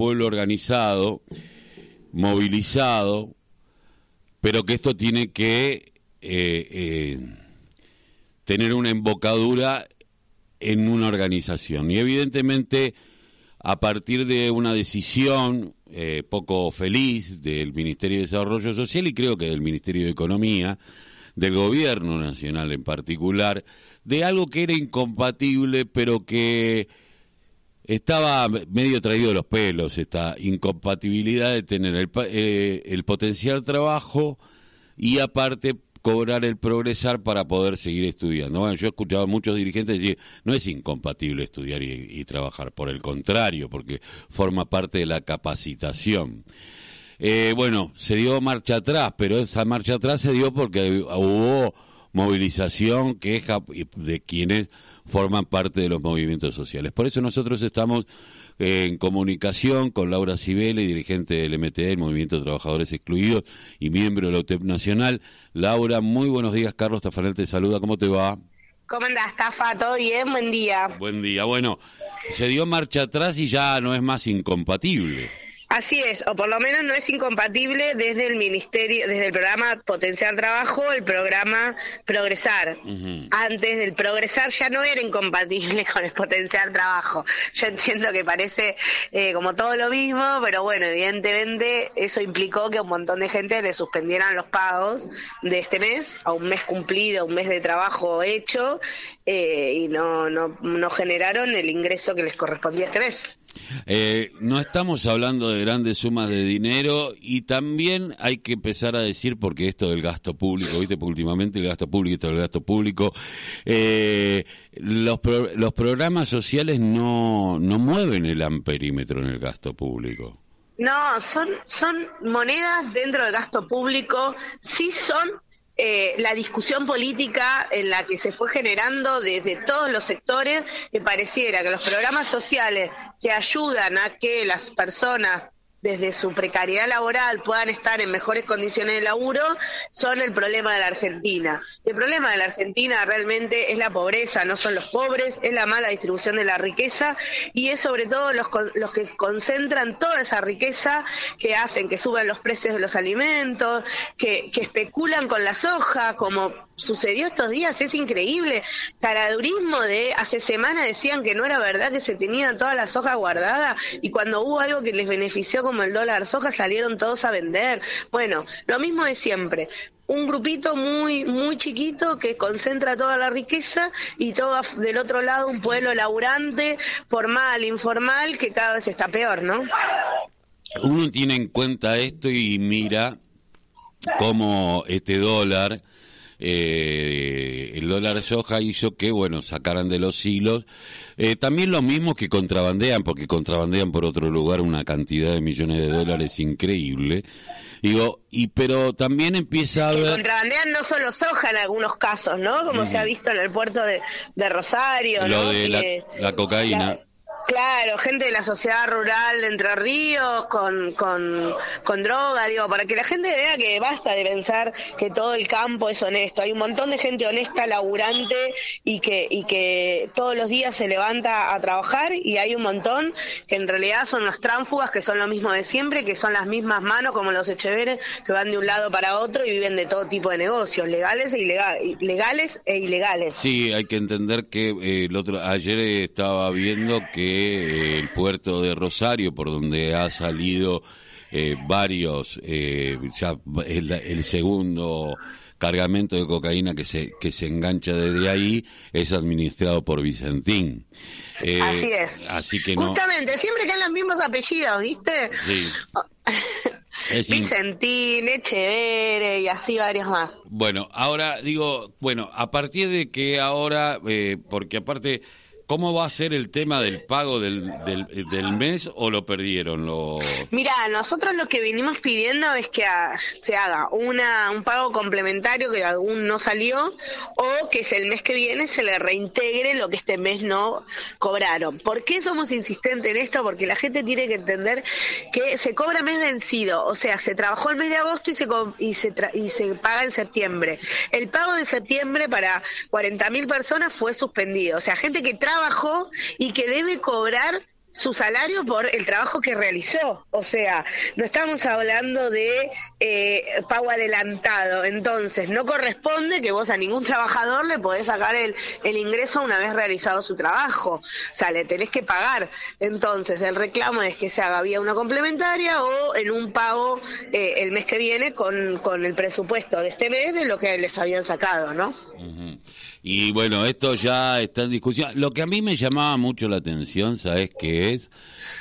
pueblo organizado, movilizado, pero que esto tiene que eh, eh, tener una embocadura en una organización. Y evidentemente, a partir de una decisión eh, poco feliz del Ministerio de Desarrollo Social y creo que del Ministerio de Economía, del Gobierno Nacional en particular, de algo que era incompatible, pero que estaba medio traído los pelos, esta incompatibilidad de tener el, eh, el potencial trabajo y aparte cobrar el progresar para poder seguir estudiando. Bueno, yo he escuchado a muchos dirigentes decir, no es incompatible estudiar y, trabajar, por el contrario, porque forma parte de la capacitación. Eh, bueno, se dio marcha atrás, pero esa marcha atrás se dio porque hubo movilización, queja de quienes forman parte de los movimientos sociales. Por eso nosotros estamos en comunicación con Laura Cibele, dirigente del MTE, el Movimiento de Trabajadores Excluidos y miembro de la UTEP Nacional. Laura, muy buenos días. Carlos Tafanel te saluda. ¿Cómo te va? ¿Cómo andás, Tafa? ¿Todo bien? Buen día. Buen día. Bueno, se dio marcha atrás y ya no es más incompatible. Así es, o por lo menos no es incompatible desde el ministerio, desde el programa Potenciar Trabajo, el programa Progresar. Antes del Progresar ya no era incompatible con el Potenciar Trabajo. Yo entiendo que parece eh, como todo lo mismo, pero bueno, evidentemente eso implicó que a un montón de gente le suspendieran los pagos de este mes, a un mes cumplido, un mes de trabajo hecho, eh, y no, no, no generaron el ingreso que les correspondía este mes. Eh, no estamos hablando de grandes sumas de dinero y también hay que empezar a decir, porque esto del gasto público, viste, últimamente el gasto público, esto del gasto público, eh, los, los programas sociales no, no mueven el amperímetro en el gasto público. No, son, son monedas dentro del gasto público, sí son eh, la discusión política en la que se fue generando desde todos los sectores, que pareciera que los programas sociales que ayudan a que las personas desde su precariedad laboral puedan estar en mejores condiciones de laburo son el problema de la Argentina. El problema de la Argentina realmente es la pobreza, no son los pobres, es la mala distribución de la riqueza y es sobre todo los, los que concentran toda esa riqueza que hacen que suban los precios de los alimentos, que, que especulan con la soja, como sucedió estos días, es increíble. Caradurismo de hace semanas decían que no era verdad que se tenían todas las soja guardadas y cuando hubo algo que les benefició como el dólar soja salieron todos a vender. Bueno, lo mismo de siempre un grupito muy muy chiquito que concentra toda la riqueza y todo del otro lado un pueblo laburante, formal, informal, que cada vez está peor, ¿no? Uno tiene en cuenta esto y mira cómo este dólar eh, el dólar soja hizo que, bueno, sacaran de los hilos. Eh, también lo mismo que contrabandean, porque contrabandean por otro lugar una cantidad de millones de dólares increíble. Digo, y pero también empieza a ver... Contrabandean no solo soja en algunos casos, ¿no? Como se ha visto en el puerto de, Rosario. Lo de la, cocaína. Claro, gente de la sociedad rural de Entre Ríos con, con, con, droga, digo, para que la gente vea que basta de pensar que todo el campo es honesto. Hay un montón de gente honesta, laburante y que, y que todos los días se levanta a trabajar y hay un montón que en realidad son los tránfugas, que son lo mismo de siempre, que son las mismas manos como los echeveres, que van de un lado para otro y viven de todo tipo de negocios, legales e, ilegales, legales e ilegales. Sí, hay que entender que eh, el otro, ayer estaba viendo que el puerto de Rosario, por donde ha salido eh, varios, eh, ya el, segundo cargamento de cocaína que se que se engancha desde ahí es administrado por Vicentín. Eh, así es. Así que Justamente, siempre quedan los mismos apellidos, ¿viste? Sí. Vicentín, Echevere y así varios más. Bueno, ahora digo, bueno, a partir de que ahora, porque aparte ¿Cómo va a ser el tema del pago del, del, mes o lo perdieron? Lo... Mira, nosotros lo que vinimos pidiendo es que se haga una, un pago complementario que aún no salió o que el mes que viene se le reintegre lo que este mes no cobraron. ¿Por qué somos insistentes en esto? Porque la gente tiene que entender que se cobra mes vencido, o sea, se trabajó el mes de agosto y se, y se, y se paga en septiembre. El pago de septiembre para 40.000 personas fue suspendido, o sea, gente que trabaja trabajó y que debe cobrar su salario por el trabajo que realizó. O sea, no estamos hablando de eh, pago adelantado. Entonces, no corresponde que vos a ningún trabajador le podés sacar el, el ingreso una vez realizado su trabajo. O sea, le tenés que pagar. Entonces, el reclamo es que se haga vía una complementaria o en un pago eh, el mes que viene con, con el presupuesto de este mes de lo que les habían sacado, ¿no? Y bueno, esto ya está en discusión. Lo que a mí me llamaba mucho la atención, ¿sabes qué es?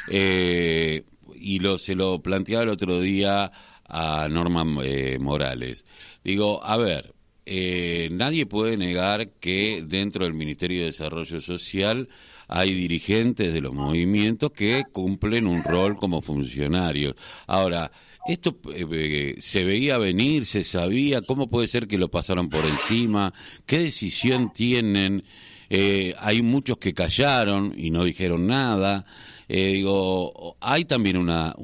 Eh, y lo, se lo planteaba el otro día a Norma eh, Morales. Digo, a ver, eh, nadie puede negar que dentro del Ministerio de Desarrollo Social hay dirigentes de los movimientos que cumplen un rol como funcionarios. Ahora, esto eh, eh, se veía venir, se sabía, ¿cómo puede ser que lo pasaron por encima? ¿Qué decisión tienen? Eh, hay muchos que callaron y no dijeron nada. digo, hay también una,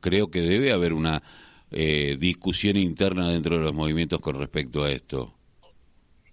creo que debe haber una discusión interna dentro de los movimientos con respecto a esto.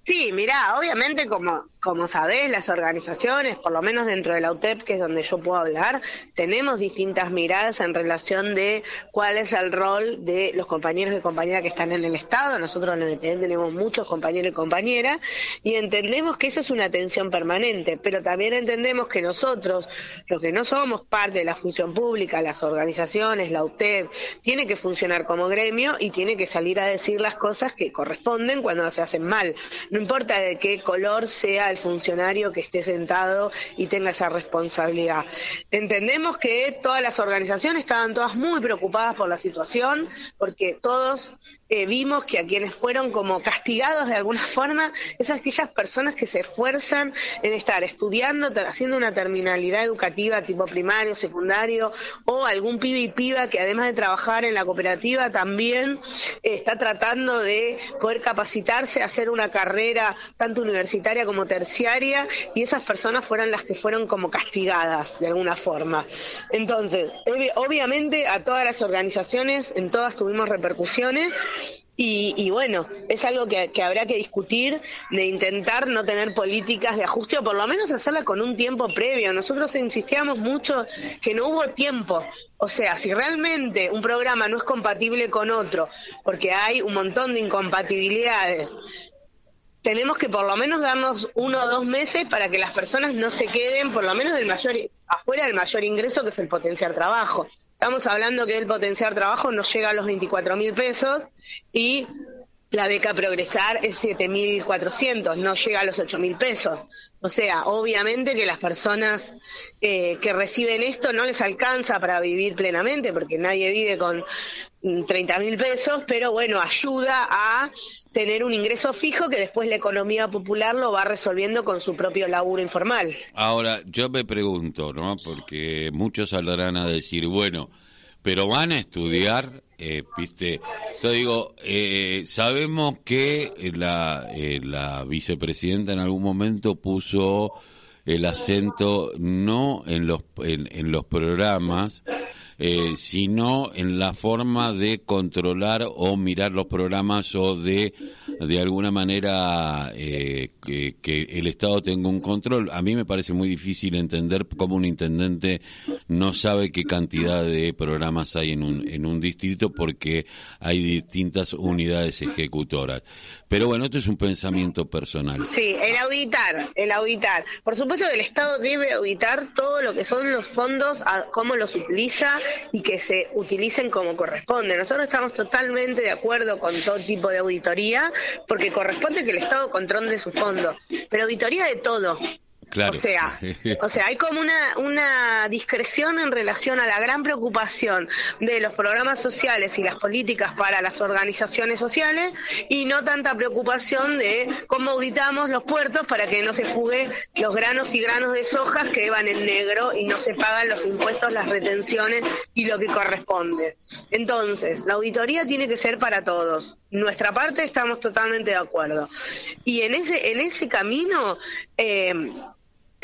Sí, mira, obviamente como como sabés, las organizaciones, por lo menos dentro de la UTEP, que es donde yo puedo hablar, tenemos distintas miradas en relación de cuál es el rol de los compañeros y compañeras que están en el Estado. Nosotros en el ETN tenemos muchos compañeros y compañeras y entendemos que eso es una tensión permanente, pero también entendemos que nosotros, los que no somos parte de la función pública, las organizaciones, la UTEP, tiene que funcionar como gremio y tiene que salir a decir las cosas que corresponden cuando se hacen mal. No importa de qué color sea funcionario que esté sentado y tenga esa responsabilidad. Entendemos que todas las organizaciones estaban todas muy preocupadas por la situación, porque todos eh, vimos que a quienes fueron como castigados de alguna forma, esas aquellas personas que se esfuerzan en estar estudiando, haciendo una terminalidad educativa tipo primario, secundario, o algún pibe y piba que además de trabajar en la cooperativa también eh, está tratando de poder capacitarse, hacer una carrera tanto universitaria como terciaria y esas personas fueron las que fueron como castigadas de alguna forma. Entonces, obviamente a todas las organizaciones, en todas tuvimos repercusiones y, bueno, es algo que, habrá que discutir, de intentar no tener políticas de ajuste o por lo menos hacerla con un tiempo previo. Nosotros insistíamos mucho que no hubo tiempo. O sea, si realmente un programa no es compatible con otro, porque hay un montón de incompatibilidades, tenemos que por lo menos darnos uno o dos meses para que las personas no se queden por lo menos del mayor afuera del mayor ingreso que es el potenciar trabajo. Estamos hablando que el potenciar trabajo no llega a los 24 mil pesos y la beca Progresar es 7.400, no llega a los 8.000 pesos. O sea, obviamente que las personas eh, que reciben esto no les alcanza para vivir plenamente, porque nadie vive con 30.000 pesos, pero bueno, ayuda a tener un ingreso fijo que después la economía popular lo va resolviendo con su propio laburo informal. Ahora, yo me pregunto, ¿no? Porque muchos saldrán a decir, bueno, pero van a estudiar, eh, viste. Yo digo, eh, sabemos que la, eh, la vicepresidenta en algún momento puso el acento no en los, en los programas, eh, sino en la forma de controlar o mirar los programas o de de alguna manera eh, que, que, el Estado tenga un control. A mí me parece muy difícil entender cómo un intendente no sabe qué cantidad de programas hay en un, en un distrito porque hay distintas unidades ejecutoras. Pero bueno, esto es un pensamiento personal. Sí, el auditar, el auditar. Por supuesto que el Estado debe auditar todo lo que son los fondos, cómo los utiliza y que se utilicen como corresponde. Nosotros estamos totalmente de acuerdo con todo tipo de auditoría porque corresponde que el Estado controle su fondo, pero auditoría de todo. O sea, o sea, hay como una, una discreción en relación a la gran preocupación de los programas sociales y las políticas para las organizaciones sociales y no tanta preocupación de cómo auditamos los puertos para que no se fugue los granos y granos de sojas que van en negro y no se pagan los impuestos, las retenciones y lo que corresponde. Entonces, la auditoría tiene que ser para todos. Nuestra parte estamos totalmente de acuerdo. Y en ese, en ese camino, eh,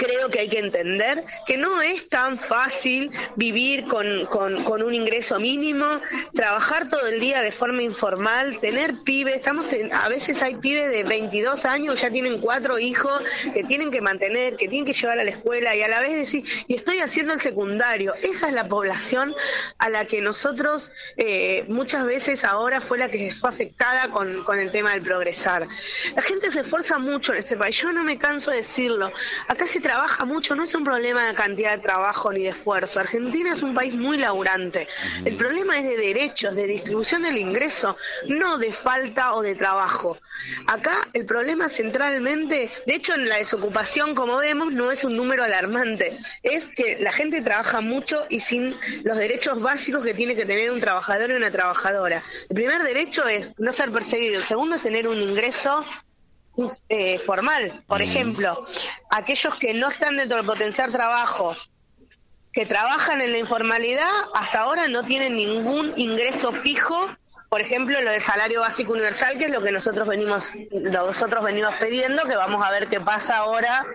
creo que hay que entender que no es tan fácil vivir con, con, un ingreso mínimo, trabajar todo el día de forma informal, tener pibes, estamos a veces hay pibes de 22 años, ya tienen cuatro hijos que tienen que mantener, que tienen que llevar a la escuela y a la vez decir, y estoy haciendo el secundario. Esa es la población a la que nosotros eh, muchas veces ahora fue la que fue afectada con, con el tema del progresar. La gente se esfuerza mucho en este país, yo no me canso de decirlo. Acá se trabaja mucho, no es un problema de cantidad de trabajo ni de esfuerzo. Argentina es un país muy laburante. El problema es de derechos, de distribución del ingreso, no de falta o de trabajo. Acá el problema centralmente, de hecho en la desocupación, como vemos, no es un número alarmante, es que la gente trabaja mucho y sin los derechos básicos que tiene que tener un trabajador y una trabajadora. El primer derecho es no ser perseguido, el segundo es tener un ingreso eh, formal. Por ejemplo, aquellos que no están dentro del potencial trabajo, que trabajan en la informalidad, hasta ahora no tienen ningún ingreso fijo. Por ejemplo, lo del salario básico universal, que es lo que nosotros venimos, nosotros venimos pidiendo, que vamos a ver qué pasa ahora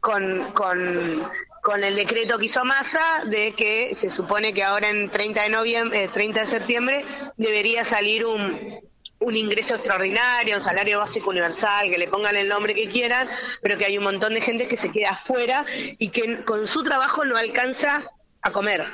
con, con, con el decreto que hizo Massa de que se supone que ahora en 30 de noviembre, 30 eh, de septiembre debería salir un, un ingreso extraordinario, un salario básico universal, que le pongan el nombre que quieran, pero que hay un montón de gente que se queda afuera y que con su trabajo no alcanza a comer.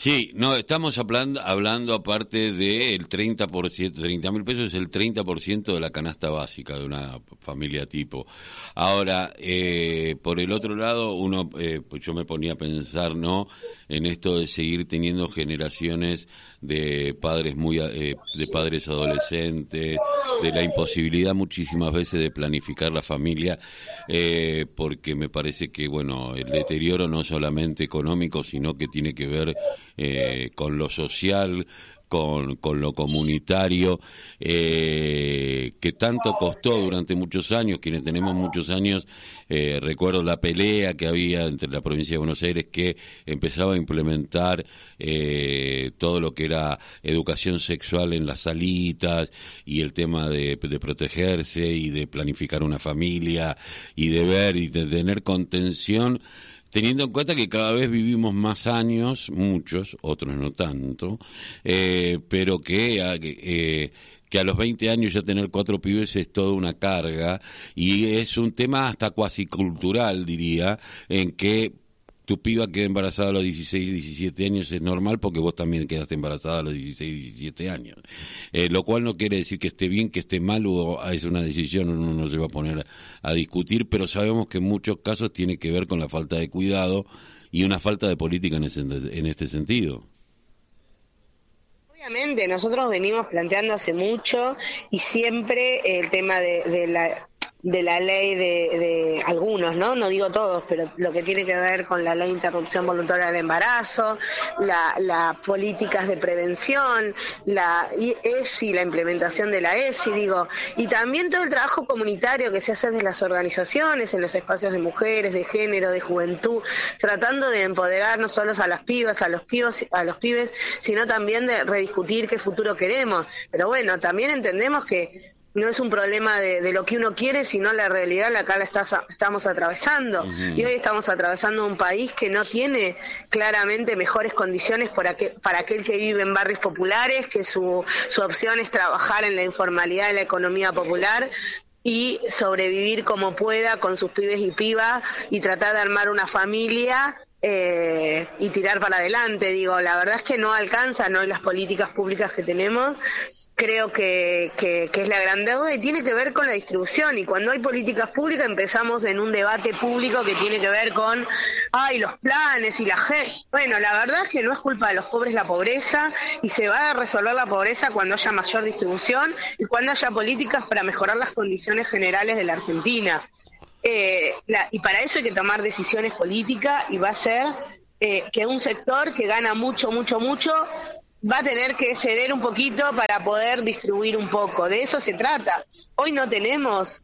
Sí, no, estamos hablando, hablando aparte del 30%, 30 mil pesos es el 30% de la canasta básica de una familia tipo. Ahora, eh, por el otro lado, uno, eh, pues yo me ponía a pensar, ¿no? En esto de seguir teniendo generaciones de padres muy, eh, de padres adolescentes, de la imposibilidad muchísimas veces de planificar la familia, eh, porque me parece que, bueno, el deterioro no solamente económico, sino que tiene que ver eh, con lo social, con, con lo comunitario, eh, que tanto costó durante muchos años, quienes tenemos muchos años, eh, recuerdo la pelea que había entre la provincia de Buenos Aires que empezaba a implementar eh, todo lo que era educación sexual en las salitas y el tema de, de protegerse y de planificar una familia y de ver y de tener contención teniendo en cuenta que cada vez vivimos más años, muchos, otros no tanto, eh, pero que, eh, que a los 20 años ya tener cuatro pibes es toda una carga y es un tema hasta cuasi cultural, diría, en que tu piba queda embarazada a los 16, 17 años es normal porque vos también quedaste embarazada a los 16, 17 años. Eh, lo cual no quiere decir que esté bien, que esté mal o es una decisión, uno no se va a poner a discutir, pero sabemos que en muchos casos tiene que ver con la falta de cuidado y una falta de política en, en este sentido. Obviamente, nosotros venimos planteando hace mucho y siempre el tema de la de la ley de, algunos, ¿no? No digo todos, pero lo que tiene que ver con la ley de interrupción voluntaria del embarazo, las políticas de prevención, la ESI, la implementación de la ESI, digo, y también todo el trabajo comunitario que se hace desde las organizaciones, en los espacios de mujeres, de género, de juventud, tratando de empoderar no solo a las pibas, a los pibos, a los pibes, sino también de rediscutir qué futuro queremos. Pero bueno, también entendemos que no es un problema de, lo que uno quiere, sino la realidad la que la estamos atravesando. Y hoy estamos atravesando un país que no tiene claramente mejores condiciones para, para aquel que vive en barrios populares, que su, su opción es trabajar en la informalidad de la economía popular y sobrevivir como pueda con sus pibes y pibas y tratar de armar una familia eh, y tirar para adelante. Digo, la verdad es que no alcanza no las políticas públicas que tenemos creo que, que, es la gran y tiene que ver con la distribución. Y cuando hay políticas públicas empezamos en un debate público que tiene que ver con, ay, los planes y la gente. Bueno, la verdad es que no es culpa de los pobres la pobreza y se va a resolver la pobreza cuando haya mayor distribución y cuando haya políticas para mejorar las condiciones generales de la Argentina. Eh, y para eso hay que tomar decisiones políticas y va a ser eh, que un sector que gana mucho, mucho, mucho va a tener que ceder un poquito para poder distribuir un poco. De eso se trata. Hoy no tenemos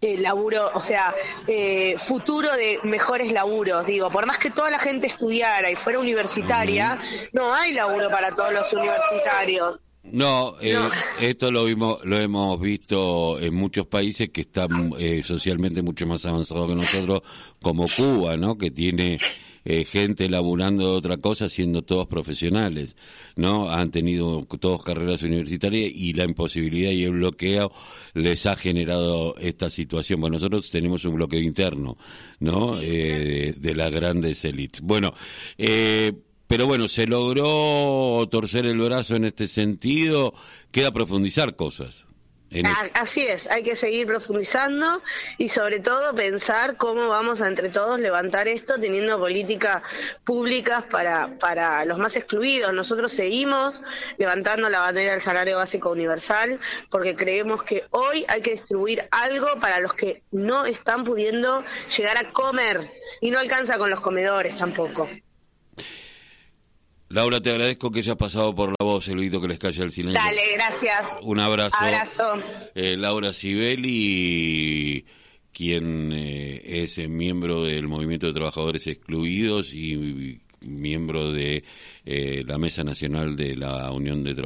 eh, laburo, o sea, eh, futuro de mejores laburos. Digo, por más que toda la gente estudiara y fuera universitaria, no hay laburo para todos los universitarios. No, eh, esto lo vimos, lo hemos visto en muchos países que están eh, socialmente mucho más avanzados que nosotros, como Cuba, ¿no? Que tiene eh, gente laburando de otra cosa siendo todos profesionales, ¿no? Han tenido todos carreras universitarias y la imposibilidad y el bloqueo les ha generado esta situación. Bueno, nosotros tenemos un bloqueo interno, ¿no? Eh, de, las grandes élites. Bueno, eh, pero bueno, se logró torcer el brazo en este sentido, queda profundizar cosas. Así es, hay que seguir profundizando y sobre todo pensar cómo vamos a entre todos levantar esto teniendo políticas públicas para, para los más excluidos. Nosotros seguimos levantando la bandera del salario básico universal porque creemos que hoy hay que distribuir algo para los que no están pudiendo llegar a comer y no alcanza con los comedores tampoco. Laura, te agradezco que hayas pasado por la voz, Elvito, que les calle el silencio. Dale, gracias. Un abrazo. Abrazo. Eh, Laura Sibeli, quien eh, es miembro del Movimiento de Trabajadores Excluidos y miembro de eh, la Mesa Nacional de la Unión de Trabajadores.